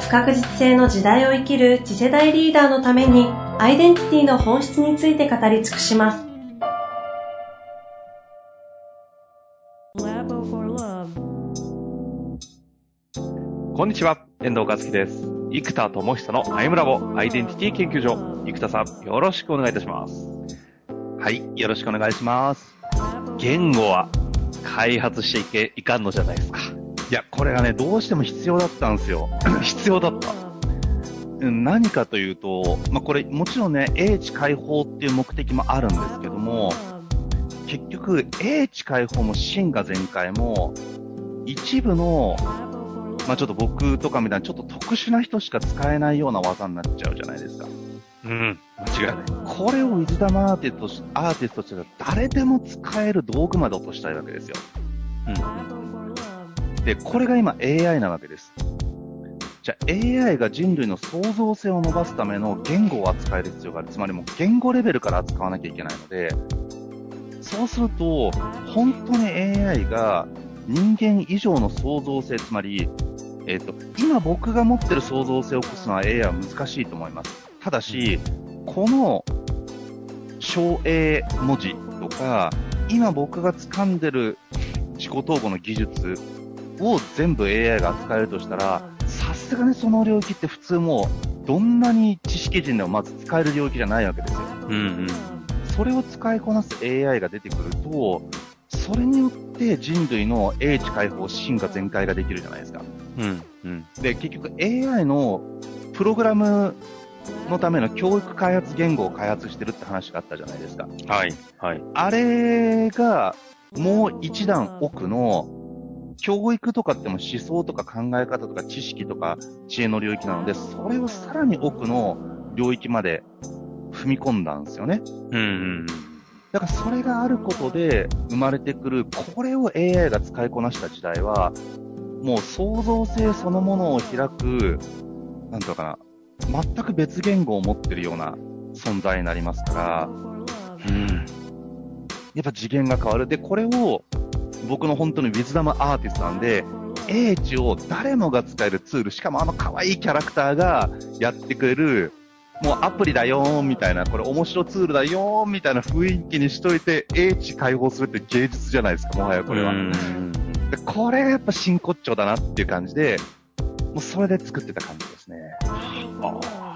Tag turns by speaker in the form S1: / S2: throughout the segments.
S1: 不確実性の時代を生きる次世代リーダーのためにアイデンティティの本質について語り尽くします。
S2: こんにちは、遠藤和樹です。生田智久のアイムラボアイデンティティ研究所。生田さん、よろしくお願いいたします。
S3: はい、よろしくお願いします。
S2: 言語は開発していけ、いかんのじゃないですか。
S3: いや、これがね、どうしても必要だったんですよ。
S2: 必要だった。
S3: 何かというと、まあ、これもちろんね、英知解放っていう目的もあるんですけども、結局、英知解放も真が全開も、一部のまあちょっと僕とかみたいなちょっと特殊な人しか使えないような技になっちゃうじゃないですか。
S2: うん、間違いない。
S3: これをウィズダムアーティストアーティストとしては誰でも使える道具まで落としたいわけですよ。うん。で、これが今 AI なわけです。じゃあ AI が人類の創造性を伸ばすための言語を扱える必要がある。つまりもう言語レベルから扱わなきゃいけないので、そうすると、本当に AI が人間以上の創造性、つまりえっ、ー、と、今僕が持ってる創造性を起こすのは AI は難しいと思います。ただし、この小 A 文字とか、今僕が掴んでる自己統合の技術を全部 AI が扱えるとしたら、さすがにその領域って普通もう、どんなに知識人でもまず使える領域じゃないわけですよ。うんうん。それを使いこなす AI が出てくると、それによって人類の英知解放、進化全開ができるじゃないですか。うんうん、で結局 AI のプログラムのための教育開発言語を開発してるって話があったじゃないですか。
S2: はい。はい。
S3: あれが、もう一段奥の、教育とかっても思想とか考え方とか知識とか知恵の領域なので、それをさらに奥の領域まで踏み込んだんですよね。うんうん。だからそれがあることで生まれてくる、これを AI が使いこなした時代は、もう創造性そのものを開く、なんとかな、全く別言語を持ってるような存在になりますから、うん。やっぱ次元が変わる。で、これを僕の本当にウィズダムアーティストなんで、英知を誰もが使えるツール、しかもあの可愛いキャラクターがやってくれる、もうアプリだよーみたいな、これ面白ツールだよーみたいな雰囲気にしといて、英知解放するって芸術じゃないですか、もはやこれは。でこれがやっぱ真骨頂だなっていう感じで、もうそれで作ってた感じですね。あ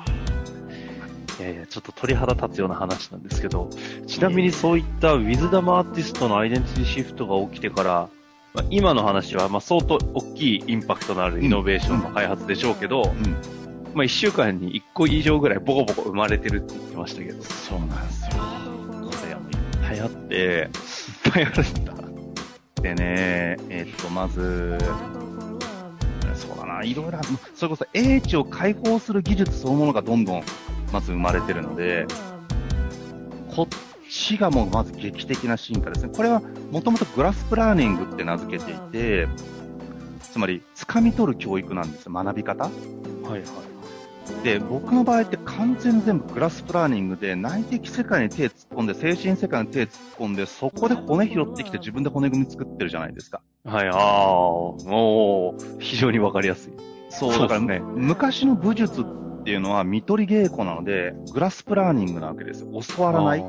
S2: あ。いやいや、ちょっと鳥肌立つような話なんですけど、ちなみにそういったウィズダムアーティストのアイデンティティシフトが起きてから、まあ、今の話はまあ相当大きいインパクトのあるイノベーションの開発でしょうけど、うん、まあ1週間に1個以上ぐらいボコボコ生まれてるって言ってましたけど。
S3: そうなんですよ。
S2: これはもういっぱいあって、いっぱいあるんだ。
S3: でね、えっと、まず、そうだな、いろいろ、それこそ英知を解放する技術そのものがどんどん、まず生まれてるので、こっちがもうまず劇的な進化ですね。これはもともとグラスプラーニングって名付けていて、つまり、掴み取る教育なんですよ、学び方。はいはい。で、僕の場合って完全に全部グラスプラーニングで内的世界に手突っ込んで、精神世界に手突っ込んで、そこで骨拾ってきて自分で骨組み作ってるじゃないですか。
S2: はい、ああ、もう、非常にわかりやすい。
S3: そう、だからね、昔の武術っていうのは見取り稽古なので、グラスプラーニングなわけですよ。教わらない。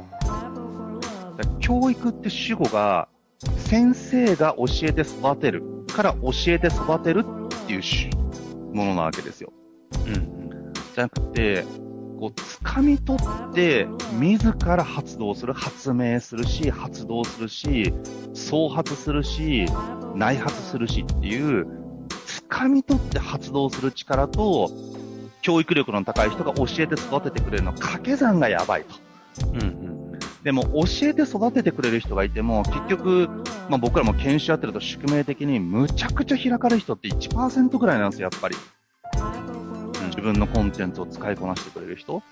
S3: 教育って主語が、先生が教えて育てるから教えて育てるっていうものなわけですよ。うん。じゃなくて、こう、掴み取って、自ら発動する、発明するし、発動するし、創発するし、内発するしっていう、掴み取って発動する力と、教育力の高い人が教えて育ててくれるの掛け算がやばいと。うんうん。でも、教えて育ててくれる人がいても、結局、まあ僕らも研修やってると宿命的に、むちゃくちゃ開かれる人って1%ぐらいなんですよ、やっぱり。自分のコンテンツを使いこなしてくれる人。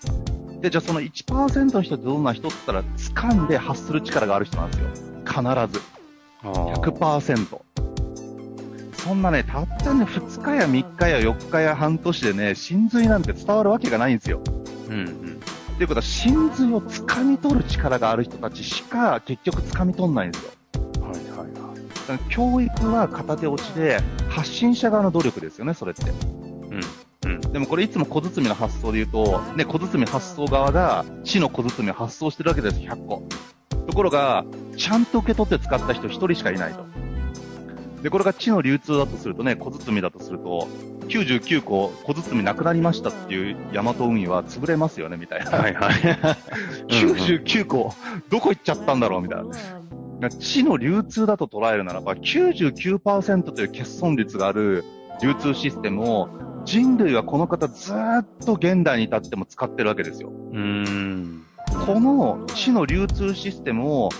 S3: で、じゃあその1%の人ってどんな人って言ったら、掴んで発する力がある人なんですよ。必ず。100%。そんなね、たったね、2日や3日や4日や半年でね、真髄なんて伝わるわけがないんですよ。
S2: うんうん。
S3: っていうことは、真髄を掴み取る力がある人たちしか結局掴み取んないんですよ。
S2: はいはいはい。
S3: だから教育は片手落ちで、発信者側の努力ですよね、それって。
S2: うん。うん。
S3: でもこれいつも小包の発想で言うと、ね、小包発想側が地の小包を発送してるわけです、100個。ところが、ちゃんと受け取って使った人1人しかいないと。で、これが地の流通だとするとね、小包だとすると、99個小包なくなりましたっていう大和運輸は潰れますよね、みたいな。
S2: はいはい。
S3: 99個、どこ行っちゃったんだろう、みたいな。地の流通だと捉えるならば、99%という欠損率がある流通システムを人類はこの方ずーっと現代に至っても使ってるわけですよ。
S2: うーん。
S3: この地の流通システムを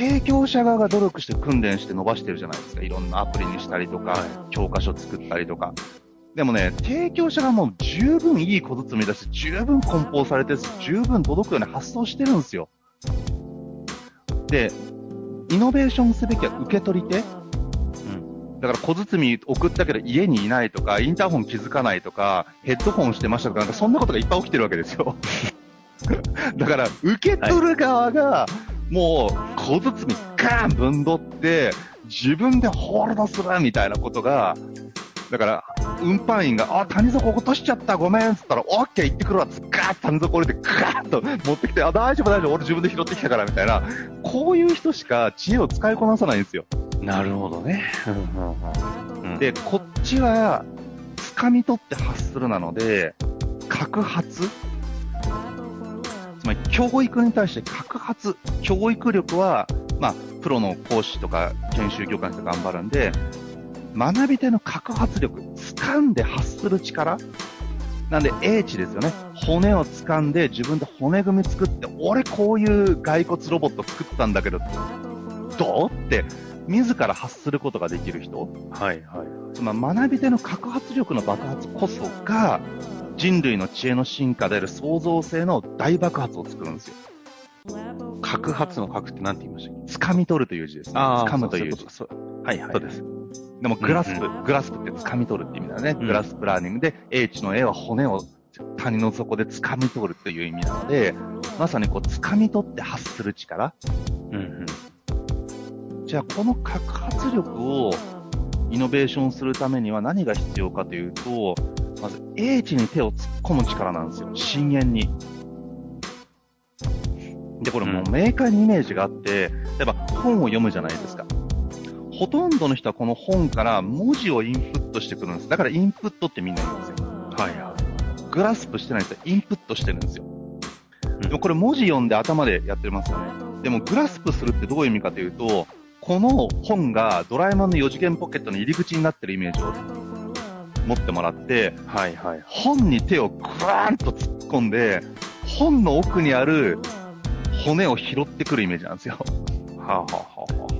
S3: 提供者側が努力して訓練して伸ばしてるじゃないですか。いろんなアプリにしたりとか、
S2: はい
S3: 教科書作ったりとか。でもね、提供者がもう十分いい小包だし、十分梱包されて、十分届くように発送してるんですよ。で、イノベーションすべきは受け取り手。だから小包送ったけど家にいないとか、インターホン気づかないとか、ヘッドホンしてましたとか、なんかそんなことがいっぱい起きてるわけですよ。だから、受け取る側が、もう、小包ガーンぶんどって、自分でホールドするみたいなことが、だから、運搬員が、あ、谷底落としちゃった、ごめんっつったら、オッケー行ってくるわ、つっガーッ谷底降りて、ガーッと持ってきて、あ、大丈夫大丈夫、俺自分で拾ってきたから、みたいな、こういう人しか知恵を使いこなさないんですよ。
S2: なるほどね。うん
S3: で、こっちは、掴み取って発するなので、核発つまり、教育に対して核発、教育力は、まあ、プロの講師とか研修業界の人が頑張るんで、学び手の核発力、掴んで発する力なんで、英知ですよね。骨を掴んで自分で骨組み作って、俺こういう骸骨ロボット作ったんだけど、どうって、自ら発することができる人。
S2: はいはい。
S3: その学び手の核発力の爆発こそが、人類の知恵の進化である創造性の大爆発を作るんですよ。
S2: 核発の核って何て言いましたっけ？
S3: 掴み取るという字です、ね。掴むという字。
S2: そうそうはいはい。
S3: そうです。でも、グラスプ、
S2: うん
S3: グラスプって掴み取るって意味だね。
S2: うん
S3: グラスプラーニングで、英知の絵は骨を谷の底で掴み取るっていう意味なので、まさにこう、掴み取って発する力。
S2: うんうん。
S3: じゃあ、この核発力をイノベーションするためには何が必要かというと、まず、英知に手を突っ込む力なんですよ。深淵に。で、これもう明快にイメージがあって、例えば本を読むじゃないですか。ほとんどの人はこの本から文字をインプットしてくるんです。だからインプットってみんな言うんですよ。
S2: はいは
S3: グラスプしてないんですよ。インプットしてるんですよ。
S2: うん
S3: でもこれ文字読んで頭でやってますよね。でもグラスプするってどういう意味かというと、この本がドラえもんの4次元ポケットの入り口になってるイメージを持ってもらって、
S2: い。はいはい。
S3: 本に手をグワーンと突っ込んで、本の奥にある骨を拾ってくるイメージなんですよ。
S2: はあ、はあはあは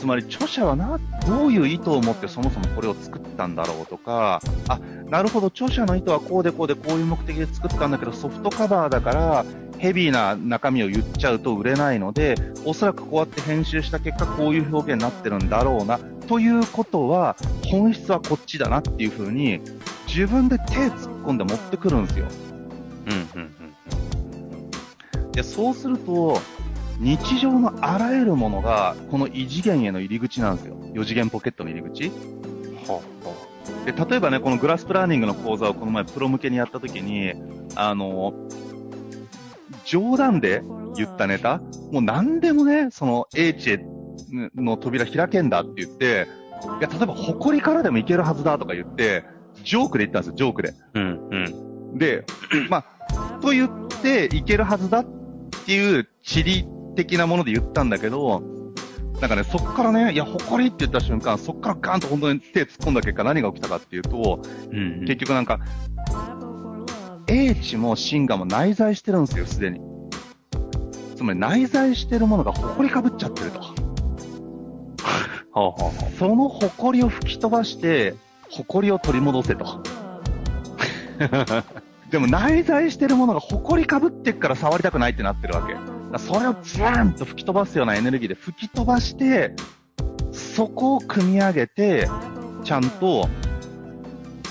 S3: つまり著者はな、どういう意図を持ってそもそもこれを作ったんだろうとか、あ、なるほど、著者の意図はこうでこうでこういう目的で作ったんだけど、ソフトカバーだから、ヘビーな中身を言っちゃうと売れないので、おそらくこうやって編集した結果、こういう表現になってるんだろうな、ということは、本質はこっちだなっていうふうに、自分で手突っ込んで持ってくるんですよ。
S2: うんうんうん。
S3: で、そうすると、日常のあらゆるものが、この異次元への入り口なんですよ。4次元ポケットの入り口。
S2: は
S3: で、例えばね、このグラスプラーニングの講座をこの前プロ向けにやったときに、あの、冗談で言ったネタもう何でもね、その、英知への扉開けんだって言って、いや、例えば、埃からでもいけるはずだとか言って、ジョークで言ったんですよ、ジョークで。
S2: うんうん。
S3: で、まあ、と言っていけるはずだっていう地理的なもので言ったんだけど、なんかね、そっからね、いや、誇りって言った瞬間、そっからガーンと本当に手突っ込んだ結果何が起きたかっていうと、
S2: うんうん。
S3: 結局なんか、英知も真我も内在してるんですよ、すでに。つまり内在してるものが誇りかぶっちゃってると。
S2: はあはあ
S3: その誇りを吹き飛ばして、誇りを取り戻せと。でも内在してるものが埃かぶってっから触りたくないってなってるわけ。それをズワーンと吹き飛ばすようなエネルギーで吹き飛ばして、そこを組み上げて、ちゃんと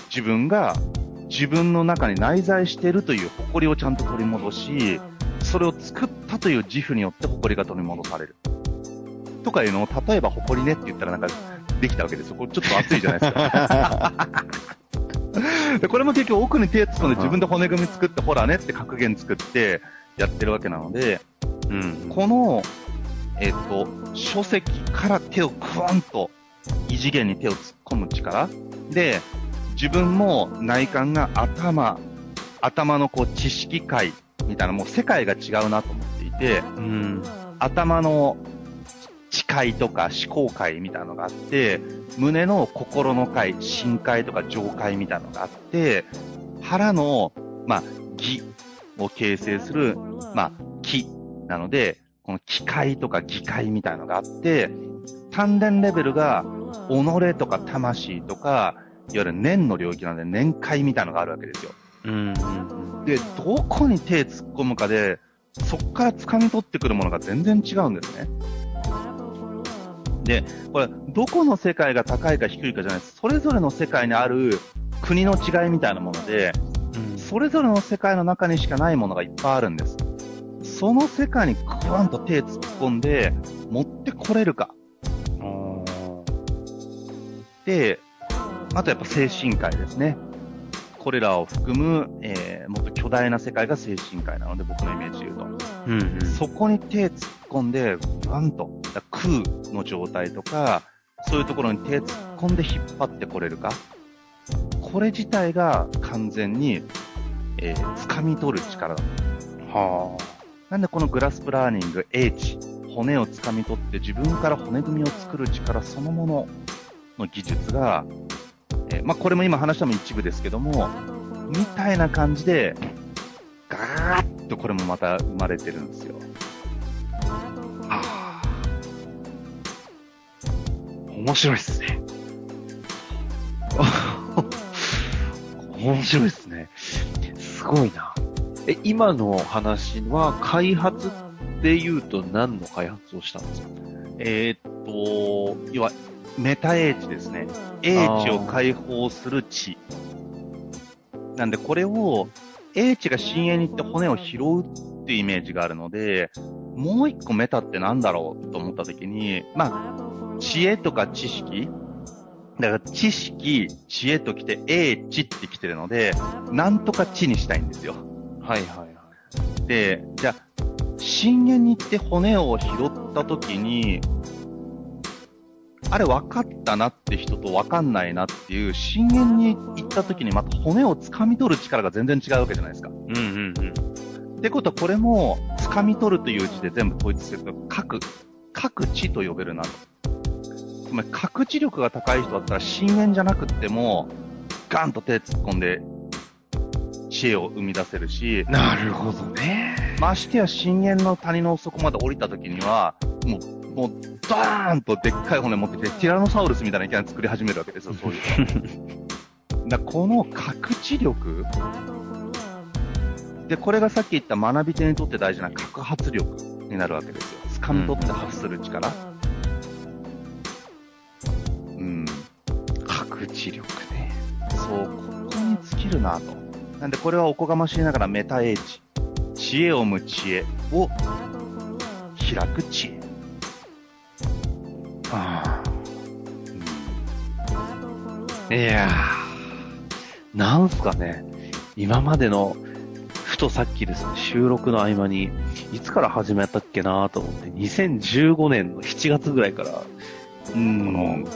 S3: 自分が自分の中に内在してるという誇りをちゃんと取り戻し、それを作ったという自負によって誇りが取り戻される。とかいうのを、例えば誇りねって言ったらなんかできたわけですよ。これちょっと熱いじゃないですか。でこれも結局奥に手突っ込んで自分で骨組み作って、ほらねって格言作ってやってるわけなので、
S2: うん。
S3: この、えっ、と、書籍から手をクワンと異次元に手を突っ込む力で、自分も内観が頭、頭のこう知識界みたいなもう世界が違うなと思っていて、
S2: うん。
S3: 頭の知界とか思考界みたいなのがあって、胸の心の界、深界とか上界みたいなのがあって、腹の、まあ、義を形成する、まあ、気なので、この気界とか義界みたいなのがあって、丹田レベルが、己とか魂とか、いわゆる念の領域なので、念界みたいなのがあるわけですよ。
S2: うん。
S3: で、どこに手突っ込むかで、そこから掴み取ってくるものが全然違うんですね。で、これ、どこの世界が高いか低いかじゃないです。それぞれの世界にある国の違いみたいなもので、それぞれの世界の中にしかないものがいっぱいあるんです。その世界にクワンと手突っ込んで、持ってこれるか。で、あとやっぱ精神界ですね。これらを含む、えーもっと巨大な世界が精神界なので、僕のイメージで言うと。
S2: うん。うん。
S3: そこに手突っ込んで、ブワンと、だ空の状態とか、そういうところに手突っ込んで引っ張ってこれるか？これ自体が完全に、えー掴み取る力だ。
S2: は
S3: なんでこのグラスプラーニング、英知、骨を掴み取って自分から骨組みを作る力そのものの技術が、えーまあ、これも今話したのも一部ですけども、みたいな感じで、ガーッとこれもまた生まれてるんですよ。
S2: 面白いっすね。面白いっすね。すごいな。え、今の話は開発っていうと何の開発をしたんですか？
S3: えーっと、要は、メタ英知ですね。英知を解放する知。なんで、これを、英知が深淵に行って骨を拾うっていうイメージがあるので、もう一個メタってなんだろうと思ったときに、まあ、知恵とか知識だから知識、知恵ときて、英知ってきてるので、なんとか知にしたいんですよ。
S2: はいはいはい。
S3: で、じゃあ、深淵に行って骨を拾った時に、あれ分かったなって人と分かんないなっていう、深淵に行った時にまた骨を掴み取る力が全然違うわけじゃないですか。
S2: うんうんうん。
S3: ってことはこれも、掴み取るという字で全部統一すると、各、各知と呼べるなと。つまり、各知力が高い人だったら、深淵じゃなくっても、ガンと手突っ込んで、知恵を生み出せるし、
S2: なるほどね。
S3: ましてや深淵の谷の底まで降りた時には、もう、もう、ダーンとでっかい骨持ってきて、ティラノサウルスみたいな意見作り始めるわけですよ、そういうの。だこの覚知力で、これがさっき言った学び手にとって大事な核発力になるわけですよ。掴み取って発する力。うん。
S2: 覚知力ね。
S3: そう、ここに尽きるなと。なんでこれはおこがましいながらメタ英知。知恵を生む知恵を開く知恵。
S2: ああ。いやー、なんすかね、今までの、ふとさっきですね、収録の合間に、いつから始めたっけなと思って、2015年の7月ぐらいから、
S3: うん
S2: この、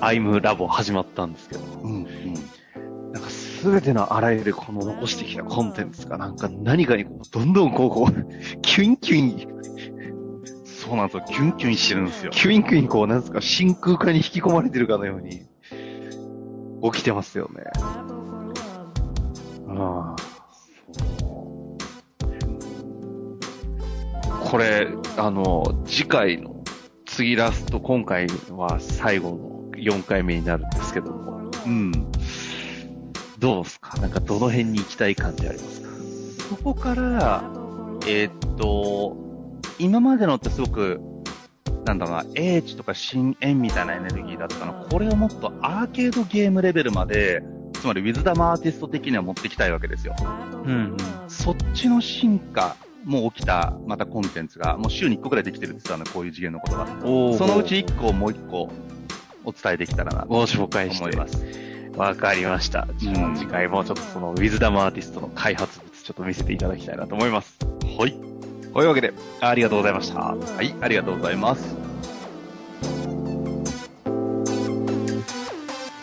S2: アイムラボ始まったんですけど、
S3: うん、うん。
S2: なんかすべてのあらゆるこの残してきたコンテンツがなんか何かにこう、どんどんこう、こう、キュインキュイン、
S3: そうなんですよ。キュンキュンしてるんですよ。
S2: キュインキュインこう、なんですか、真空管に引き込まれてるかのように、起きてますよね。ああ。これ、あの、次回の、次ラスト、今回は最後の4回目になるんですけども、
S3: うん。
S2: どうですか？なんかどの辺に行きたい感じありますか？
S3: そこから、えーっと、今までのってすごく、なんだろうな、英知とか深淵みたいなエネルギーだったの。これをもっとアーケードゲームレベルまで、つまりウィズダムアーティスト的には持ってきたいわけですよ。
S2: うん。
S3: そっちの進化も起きた、またコンテンツが、もう週に1個くらいできてるって言ってたの、こういう次元のことが。そのうち1個をもう1個お伝えできたらなと
S2: ご紹介して
S3: 思います。
S2: わかりました。じゃあ
S3: うん
S2: 次回もちょっとそのウィズダムアーティストの開発物ちょっと見せていただきたいなと思います。
S3: はい。
S2: というわけで、ありがとうございました。
S3: はい、ありがとうございます。